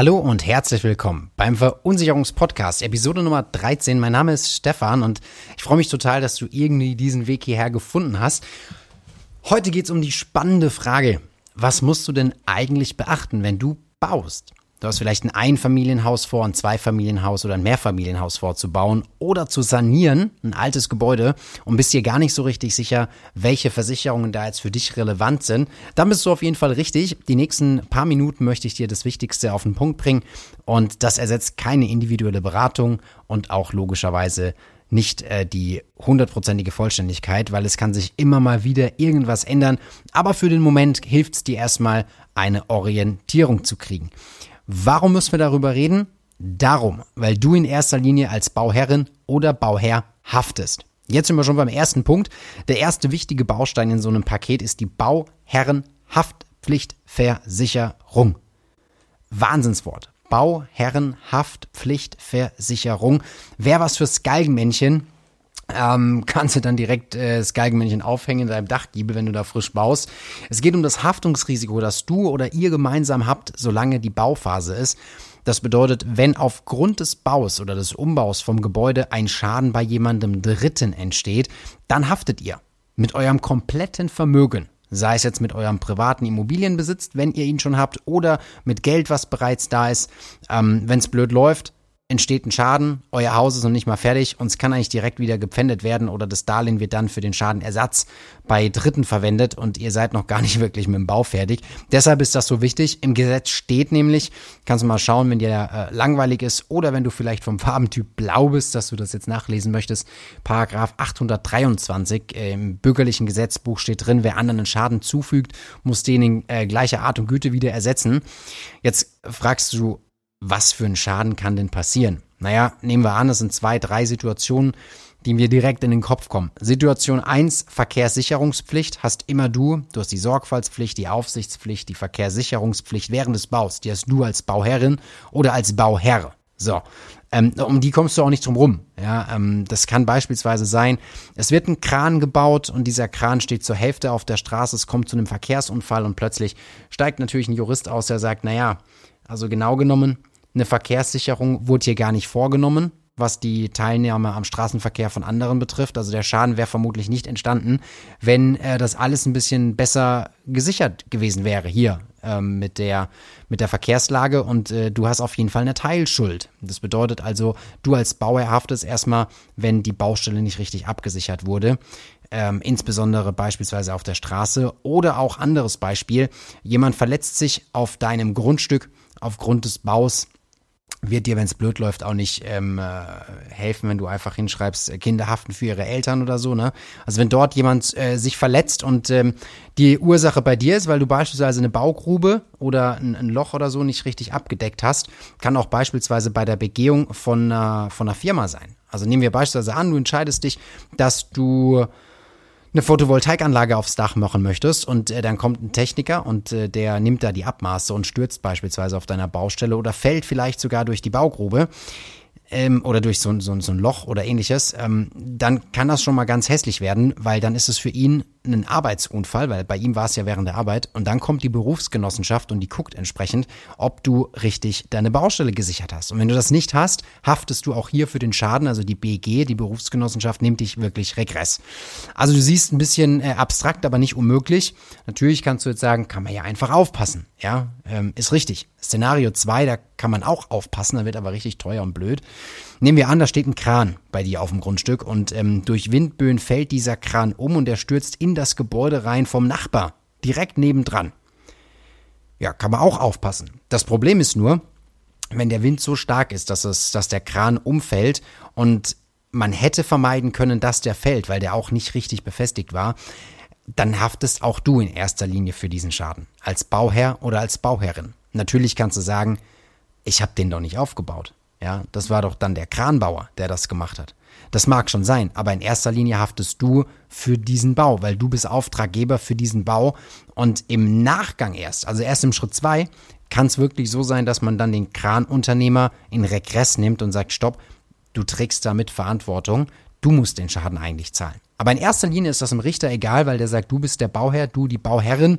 Hallo und herzlich willkommen beim Verunsicherungspodcast, Episode Nummer 13. Mein Name ist Stefan und ich freue mich total, dass du irgendwie diesen Weg hierher gefunden hast. Heute geht es um die spannende Frage, was musst du denn eigentlich beachten, wenn du baust? Du hast vielleicht ein Einfamilienhaus vor, ein Zweifamilienhaus oder ein Mehrfamilienhaus vorzubauen oder zu sanieren, ein altes Gebäude und bist dir gar nicht so richtig sicher, welche Versicherungen da jetzt für dich relevant sind. Dann bist du auf jeden Fall richtig. Die nächsten paar Minuten möchte ich dir das Wichtigste auf den Punkt bringen und das ersetzt keine individuelle Beratung und auch logischerweise nicht äh, die hundertprozentige Vollständigkeit, weil es kann sich immer mal wieder irgendwas ändern. Aber für den Moment hilft es dir erstmal, eine Orientierung zu kriegen. Warum müssen wir darüber reden? Darum, weil du in erster Linie als Bauherrin oder Bauherr haftest. Jetzt sind wir schon beim ersten Punkt. Der erste wichtige Baustein in so einem Paket ist die Bauherrenhaftpflichtversicherung. Wahnsinnswort. Bauherrenhaftpflichtversicherung. Wäre was fürs Galgenmännchen. Ähm, kannst du dann direkt äh, das Galgenmännchen aufhängen in deinem Dachgiebel, wenn du da frisch baust. Es geht um das Haftungsrisiko, das du oder ihr gemeinsam habt, solange die Bauphase ist. Das bedeutet, wenn aufgrund des Baus oder des Umbaus vom Gebäude ein Schaden bei jemandem Dritten entsteht, dann haftet ihr mit eurem kompletten Vermögen. Sei es jetzt mit eurem privaten Immobilienbesitz, wenn ihr ihn schon habt, oder mit Geld, was bereits da ist. Ähm, wenn es blöd läuft, entsteht ein Schaden, euer Haus ist noch nicht mal fertig und es kann eigentlich direkt wieder gepfändet werden oder das Darlehen wird dann für den Schadenersatz bei Dritten verwendet und ihr seid noch gar nicht wirklich mit dem Bau fertig. Deshalb ist das so wichtig. Im Gesetz steht nämlich, kannst du mal schauen, wenn dir äh, langweilig ist oder wenn du vielleicht vom Farbentyp blau bist, dass du das jetzt nachlesen möchtest. Paragraph 823 äh, im bürgerlichen Gesetzbuch steht drin, wer anderen einen Schaden zufügt, muss den in äh, gleicher Art und Güte wieder ersetzen. Jetzt fragst du, was für ein Schaden kann denn passieren? Naja, nehmen wir an, es sind zwei, drei Situationen, die mir direkt in den Kopf kommen. Situation eins: Verkehrssicherungspflicht hast immer du. Du hast die Sorgfaltspflicht, die Aufsichtspflicht, die Verkehrssicherungspflicht während des Baus. Die hast du als Bauherrin oder als Bauherr. So, ähm, um die kommst du auch nicht drum rum. Ja, ähm, das kann beispielsweise sein, es wird ein Kran gebaut und dieser Kran steht zur Hälfte auf der Straße, es kommt zu einem Verkehrsunfall und plötzlich steigt natürlich ein Jurist aus, der sagt, naja, also genau genommen, eine Verkehrssicherung wurde hier gar nicht vorgenommen, was die Teilnahme am Straßenverkehr von anderen betrifft. Also der Schaden wäre vermutlich nicht entstanden, wenn äh, das alles ein bisschen besser gesichert gewesen wäre hier ähm, mit, der, mit der Verkehrslage und äh, du hast auf jeden Fall eine Teilschuld. Das bedeutet also, du als Bauer haftest erstmal, wenn die Baustelle nicht richtig abgesichert wurde. Ähm, insbesondere beispielsweise auf der Straße oder auch anderes Beispiel. Jemand verletzt sich auf deinem Grundstück aufgrund des Baus wird dir, wenn es blöd läuft, auch nicht ähm, äh, helfen, wenn du einfach hinschreibst, äh, Kinder haften für ihre Eltern oder so. Ne? Also wenn dort jemand äh, sich verletzt und ähm, die Ursache bei dir ist, weil du beispielsweise eine Baugrube oder ein, ein, Loch oder so nicht richtig abgedeckt hast, kann auch beispielsweise bei der Begehung von, äh, von einer Firma sein. Also nehmen wir beispielsweise an, du entscheidest dich, dass du eine Photovoltaikanlage aufs Dach machen möchtest und äh, dann kommt ein Techniker und äh, der nimmt da die Abmaße und stürzt beispielsweise auf deiner Baustelle oder fällt vielleicht sogar durch die Baugrube, ähm, oder durch so, so, so ein Loch oder ähnliches, ähm, dann kann das schon mal ganz hässlich werden, weil dann ist es für ihn ein Arbeitsunfall, weil bei ihm war es ja während der Arbeit und dann kommt die Berufsgenossenschaft und die guckt entsprechend, ob du richtig deine Baustelle gesichert hast. Und wenn du das nicht hast, haftest du auch hier für den Schaden, also die BG, die Berufsgenossenschaft, nimmt dich wirklich regress. Also du siehst ein bisschen äh, abstrakt, aber nicht unmöglich. Natürlich kannst du jetzt sagen, kann man ja einfach aufpassen. Ja, ähm, ist richtig. Szenario 2, da kann man auch aufpassen, da wird aber richtig teuer und blöd. Nehmen wir an, da steht ein Kran bei dir auf dem Grundstück und ähm, durch Windböen fällt dieser Kran um und er stürzt in das Gebäude rein vom Nachbar, direkt nebendran. Ja, kann man auch aufpassen. Das Problem ist nur, wenn der Wind so stark ist, dass, es, dass der Kran umfällt und man hätte vermeiden können, dass der fällt, weil der auch nicht richtig befestigt war, dann haftest auch du in erster Linie für diesen Schaden, als Bauherr oder als Bauherrin. Natürlich kannst du sagen, ich habe den doch nicht aufgebaut. Ja, das war doch dann der Kranbauer, der das gemacht hat. Das mag schon sein, aber in erster Linie haftest du für diesen Bau, weil du bist Auftraggeber für diesen Bau und im Nachgang erst, also erst im Schritt zwei, kann es wirklich so sein, dass man dann den Kranunternehmer in Regress nimmt und sagt, stopp, du trägst damit Verantwortung, du musst den Schaden eigentlich zahlen. Aber in erster Linie ist das dem Richter egal, weil der sagt, du bist der Bauherr, du die Bauherrin.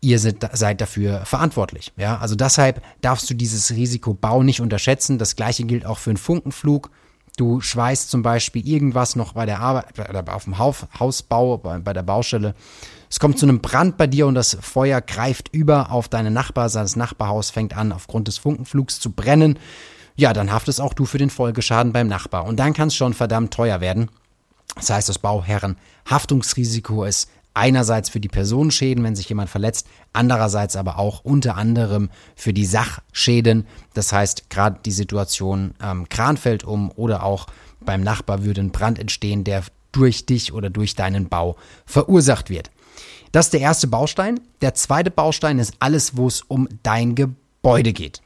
Ihr seid dafür verantwortlich. Ja, also deshalb darfst du dieses Risiko Bau nicht unterschätzen. Das gleiche gilt auch für einen Funkenflug. Du schweißt zum Beispiel irgendwas noch bei der Arbeit, oder auf dem Hausbau, bei der Baustelle. Es kommt zu einem Brand bei dir und das Feuer greift über auf deine Nachbar. Das Nachbarhaus fängt an, aufgrund des Funkenflugs zu brennen. Ja, dann haftest auch du für den Folgeschaden beim Nachbar. Und dann kann es schon verdammt teuer werden. Das heißt, das Bauherrenhaftungsrisiko ist einerseits für die Personenschäden, wenn sich jemand verletzt, andererseits aber auch unter anderem für die Sachschäden. Das heißt, gerade die Situation ähm, Kran fällt um oder auch beim Nachbar würde ein Brand entstehen, der durch dich oder durch deinen Bau verursacht wird. Das ist der erste Baustein. Der zweite Baustein ist alles, wo es um dein Gebäude geht.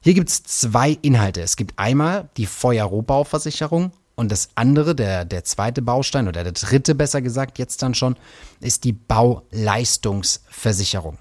Hier gibt es zwei Inhalte. Es gibt einmal die Feuerrohbauversicherung und das andere, der, der zweite Baustein oder der dritte besser gesagt, jetzt dann schon, ist die Bauleistungsversicherung.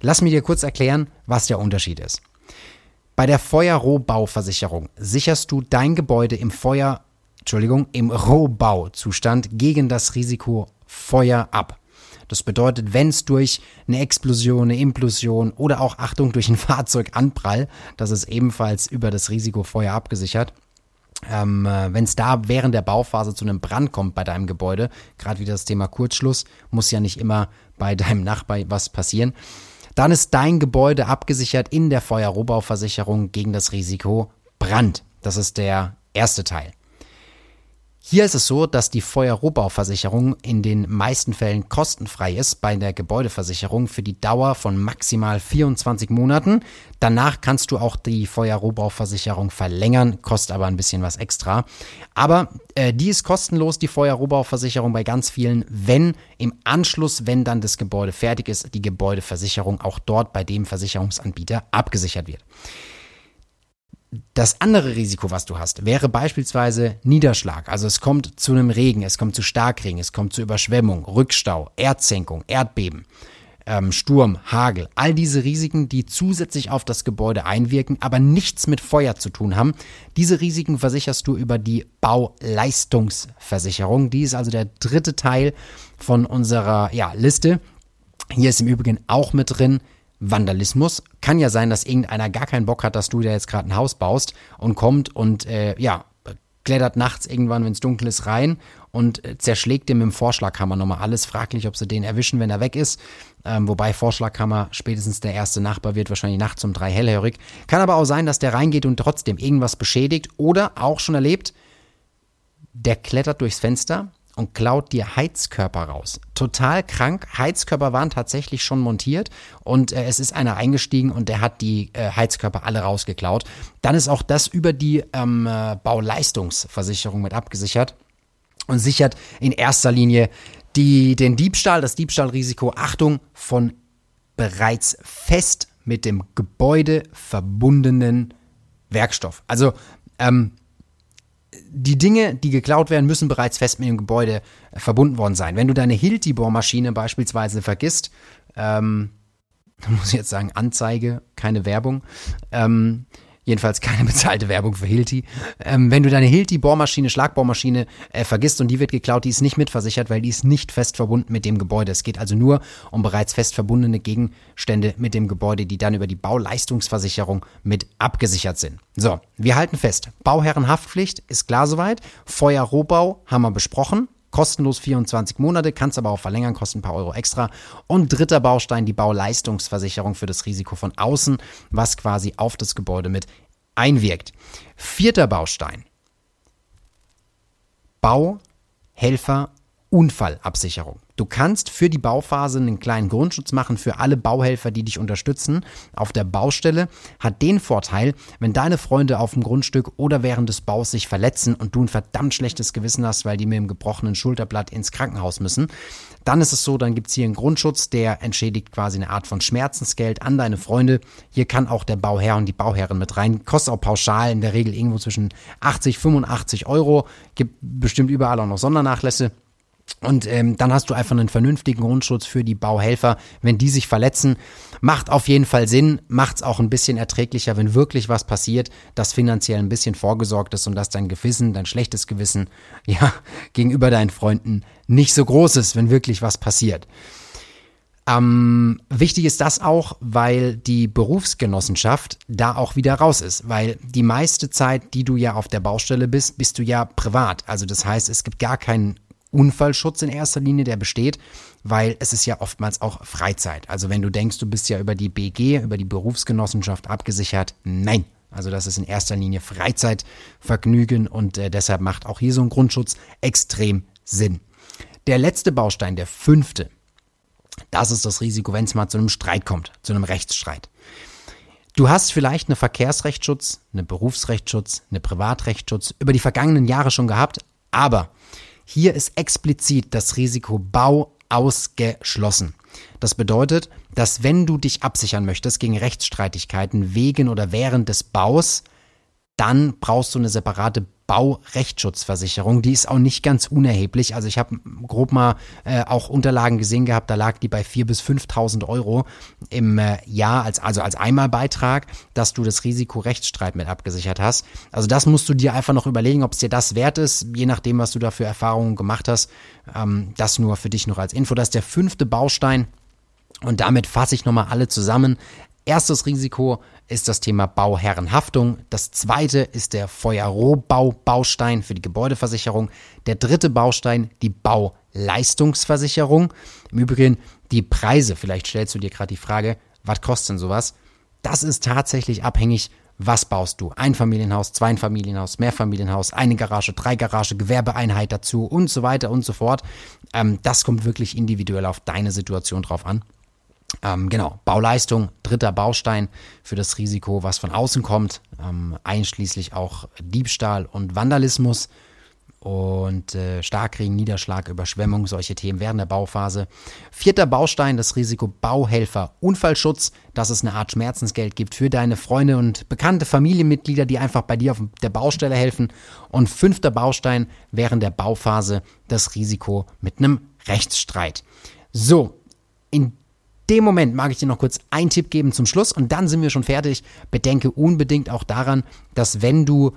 Lass mir dir kurz erklären, was der Unterschied ist. Bei der Feuerrohbauversicherung sicherst du dein Gebäude im Feuer, Entschuldigung, im Rohbauzustand gegen das Risiko Feuer ab. Das bedeutet, wenn es durch eine Explosion, eine Implosion oder auch Achtung durch ein Fahrzeuganprall, das ist ebenfalls über das Risiko Feuer abgesichert, ähm, äh, wenn es da während der Bauphase zu einem Brand kommt bei deinem Gebäude, gerade wieder das Thema Kurzschluss, muss ja nicht immer bei deinem Nachbar was passieren, dann ist dein Gebäude abgesichert in der Feuerrohbauversicherung gegen das Risiko Brand. Das ist der erste Teil. Hier ist es so, dass die Feuerrohbauversicherung in den meisten Fällen kostenfrei ist bei der Gebäudeversicherung für die Dauer von maximal 24 Monaten. Danach kannst du auch die Feuerrohbauversicherung verlängern, kostet aber ein bisschen was extra. Aber äh, die ist kostenlos, die Feuerrohbauversicherung bei ganz vielen, wenn im Anschluss, wenn dann das Gebäude fertig ist, die Gebäudeversicherung auch dort bei dem Versicherungsanbieter abgesichert wird. Das andere Risiko, was du hast, wäre beispielsweise Niederschlag. Also es kommt zu einem Regen, es kommt zu Starkregen, es kommt zu Überschwemmung, Rückstau, Erdsenkung, Erdbeben, ähm, Sturm, Hagel. All diese Risiken, die zusätzlich auf das Gebäude einwirken, aber nichts mit Feuer zu tun haben. Diese Risiken versicherst du über die Bauleistungsversicherung. Die ist also der dritte Teil von unserer ja, Liste. Hier ist im Übrigen auch mit drin Vandalismus. Kann ja sein, dass irgendeiner gar keinen Bock hat, dass du da jetzt gerade ein Haus baust und kommt und äh, ja, klettert nachts irgendwann, wenn es dunkel ist, rein und äh, zerschlägt dem mit dem Vorschlaghammer nochmal alles. Fraglich, ob sie den erwischen, wenn er weg ist. Ähm, wobei Vorschlaghammer spätestens der erste Nachbar wird wahrscheinlich nachts um drei hellhörig. Kann aber auch sein, dass der reingeht und trotzdem irgendwas beschädigt oder auch schon erlebt, der klettert durchs Fenster, und klaut dir Heizkörper raus. Total krank. Heizkörper waren tatsächlich schon montiert und äh, es ist einer eingestiegen und der hat die äh, Heizkörper alle rausgeklaut. Dann ist auch das über die ähm, äh, Bauleistungsversicherung mit abgesichert und sichert in erster Linie die, den Diebstahl, das Diebstahlrisiko, Achtung, von bereits fest mit dem Gebäude verbundenen Werkstoff. Also ähm, die Dinge, die geklaut werden, müssen bereits fest mit dem Gebäude äh, verbunden worden sein. Wenn du deine Hilti-Bohrmaschine beispielsweise vergisst, ähm, muss ich jetzt sagen, Anzeige, keine Werbung, ähm, Jedenfalls keine bezahlte Werbung für Hilti. Ähm, wenn du deine Hilti-Bohrmaschine, Schlagbohrmaschine äh, vergisst und die wird geklaut, die ist nicht mitversichert, weil die ist nicht fest verbunden mit dem Gebäude. Es geht also nur um bereits fest verbundene Gegenstände mit dem Gebäude, die dann über die Bauleistungsversicherung mit abgesichert sind. So, wir halten fest. Bauherrenhaftpflicht ist klar soweit. Feuerrohbau haben wir besprochen kostenlos 24 Monate, kannst aber auch verlängern, kostet ein paar Euro extra. Und dritter Baustein, die Bauleistungsversicherung für das Risiko von außen, was quasi auf das Gebäude mit einwirkt. Vierter Baustein, Bauhelfer Unfallabsicherung. Du kannst für die Bauphase einen kleinen Grundschutz machen für alle Bauhelfer, die dich unterstützen auf der Baustelle. Hat den Vorteil, wenn deine Freunde auf dem Grundstück oder während des Baus sich verletzen und du ein verdammt schlechtes Gewissen hast, weil die mit dem gebrochenen Schulterblatt ins Krankenhaus müssen, dann ist es so, dann gibt es hier einen Grundschutz, der entschädigt quasi eine Art von Schmerzensgeld an deine Freunde. Hier kann auch der Bauherr und die Bauherrin mit rein. Kostet auch pauschal in der Regel irgendwo zwischen 80, 85 Euro. Gibt bestimmt überall auch noch Sondernachlässe. Und ähm, dann hast du einfach einen vernünftigen Grundschutz für die Bauhelfer, wenn die sich verletzen. Macht auf jeden Fall Sinn, macht es auch ein bisschen erträglicher, wenn wirklich was passiert, dass finanziell ein bisschen vorgesorgt ist und dass dein Gewissen, dein schlechtes Gewissen, ja, gegenüber deinen Freunden nicht so groß ist, wenn wirklich was passiert. Ähm, wichtig ist das auch, weil die Berufsgenossenschaft da auch wieder raus ist, weil die meiste Zeit, die du ja auf der Baustelle bist, bist du ja privat. Also das heißt, es gibt gar keinen Unfallschutz in erster Linie, der besteht, weil es ist ja oftmals auch Freizeit. Also wenn du denkst, du bist ja über die BG, über die Berufsgenossenschaft abgesichert, nein. Also das ist in erster Linie Freizeitvergnügen und äh, deshalb macht auch hier so ein Grundschutz extrem Sinn. Der letzte Baustein, der fünfte, das ist das Risiko, wenn es mal zu einem Streit kommt, zu einem Rechtsstreit. Du hast vielleicht einen Verkehrsrechtsschutz, einen Berufsrechtsschutz, einen Privatrechtsschutz über die vergangenen Jahre schon gehabt, aber hier ist explizit das Risiko Bau ausgeschlossen. Das bedeutet, dass wenn du dich absichern möchtest gegen Rechtsstreitigkeiten wegen oder während des Baus, dann brauchst du eine separate Baurechtsschutzversicherung. Die ist auch nicht ganz unerheblich. Also ich habe grob mal äh, auch Unterlagen gesehen gehabt, da lag die bei 4.000 bis 5.000 Euro im äh, Jahr, als, also als Einmalbeitrag, dass du das Risiko Rechtsstreit mit abgesichert hast. Also das musst du dir einfach noch überlegen, ob es dir das wert ist, je nachdem, was du da für Erfahrungen gemacht hast. Ähm, das nur für dich noch als Info. Das ist der fünfte Baustein. Und damit fasse ich nochmal alle zusammen. Erstes Risiko ist das Thema Bauherrenhaftung. Das zweite ist der Feuerrohbau-Baustein für die Gebäudeversicherung. Der dritte Baustein die Bauleistungsversicherung. Im Übrigen die Preise. Vielleicht stellst du dir gerade die Frage, was kostet denn sowas? Das ist tatsächlich abhängig, was baust du? Einfamilienhaus, Zweifamilienhaus, Mehrfamilienhaus, eine Garage, drei Garage, Gewerbeeinheit dazu und so weiter und so fort. Ähm, das kommt wirklich individuell auf deine Situation drauf an. Ähm, genau, Bauleistung, dritter Baustein für das Risiko, was von außen kommt, ähm, einschließlich auch Diebstahl und Vandalismus und äh, Starkregen, Niederschlag, Überschwemmung, solche Themen während der Bauphase. Vierter Baustein, das Risiko Bauhelfer, Unfallschutz, dass es eine Art Schmerzensgeld gibt für deine Freunde und bekannte Familienmitglieder, die einfach bei dir auf der Baustelle helfen. Und fünfter Baustein während der Bauphase, das Risiko mit einem Rechtsstreit. So, in dem Moment mag ich dir noch kurz einen Tipp geben zum Schluss und dann sind wir schon fertig. Bedenke unbedingt auch daran, dass wenn du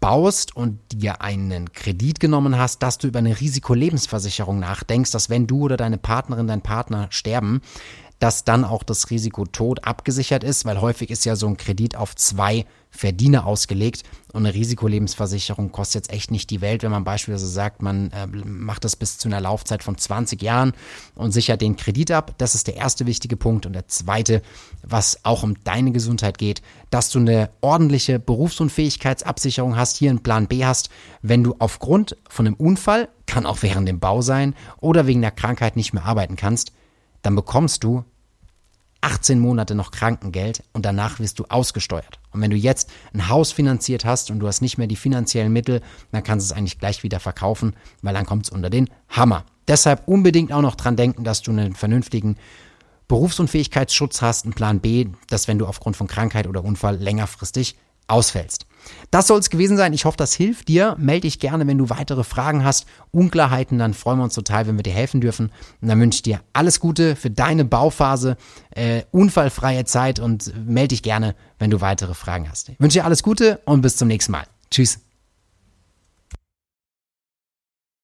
baust und dir einen Kredit genommen hast, dass du über eine Risikolebensversicherung nachdenkst, dass wenn du oder deine Partnerin, dein Partner sterben, dass dann auch das Risiko Tod abgesichert ist, weil häufig ist ja so ein Kredit auf zwei Verdiener ausgelegt und eine Risikolebensversicherung kostet jetzt echt nicht die Welt, wenn man beispielsweise sagt, man äh, macht das bis zu einer Laufzeit von 20 Jahren und sichert den Kredit ab. Das ist der erste wichtige Punkt. Und der zweite, was auch um deine Gesundheit geht, dass du eine ordentliche Berufsunfähigkeitsabsicherung hast, hier einen Plan B hast, wenn du aufgrund von einem Unfall, kann auch während dem Bau sein, oder wegen der Krankheit nicht mehr arbeiten kannst, dann bekommst du 18 Monate noch Krankengeld und danach wirst du ausgesteuert. Und wenn du jetzt ein Haus finanziert hast und du hast nicht mehr die finanziellen Mittel, dann kannst du es eigentlich gleich wieder verkaufen, weil dann kommt es unter den Hammer. Deshalb unbedingt auch noch dran denken, dass du einen vernünftigen Berufsunfähigkeitsschutz hast, einen Plan B, dass wenn du aufgrund von Krankheit oder Unfall längerfristig ausfällst. Das soll es gewesen sein. Ich hoffe, das hilft dir. Melde dich gerne, wenn du weitere Fragen hast, Unklarheiten, dann freuen wir uns total, wenn wir dir helfen dürfen. Und dann wünsche ich dir alles Gute für deine Bauphase, äh, unfallfreie Zeit und melde dich gerne, wenn du weitere Fragen hast. Ich wünsche dir alles Gute und bis zum nächsten Mal. Tschüss.